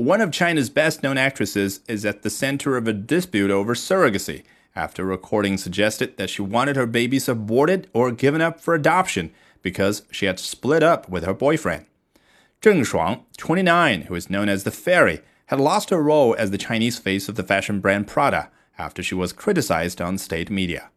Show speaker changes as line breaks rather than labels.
One of China's best known actresses is at the center of a dispute over surrogacy after a recording suggested that she wanted her babies aborted or given up for adoption because she had split up with her boyfriend. Zheng Shuang, 29, who is known as the Fairy, had lost her role as the Chinese face of the fashion brand Prada after she was criticized on state media.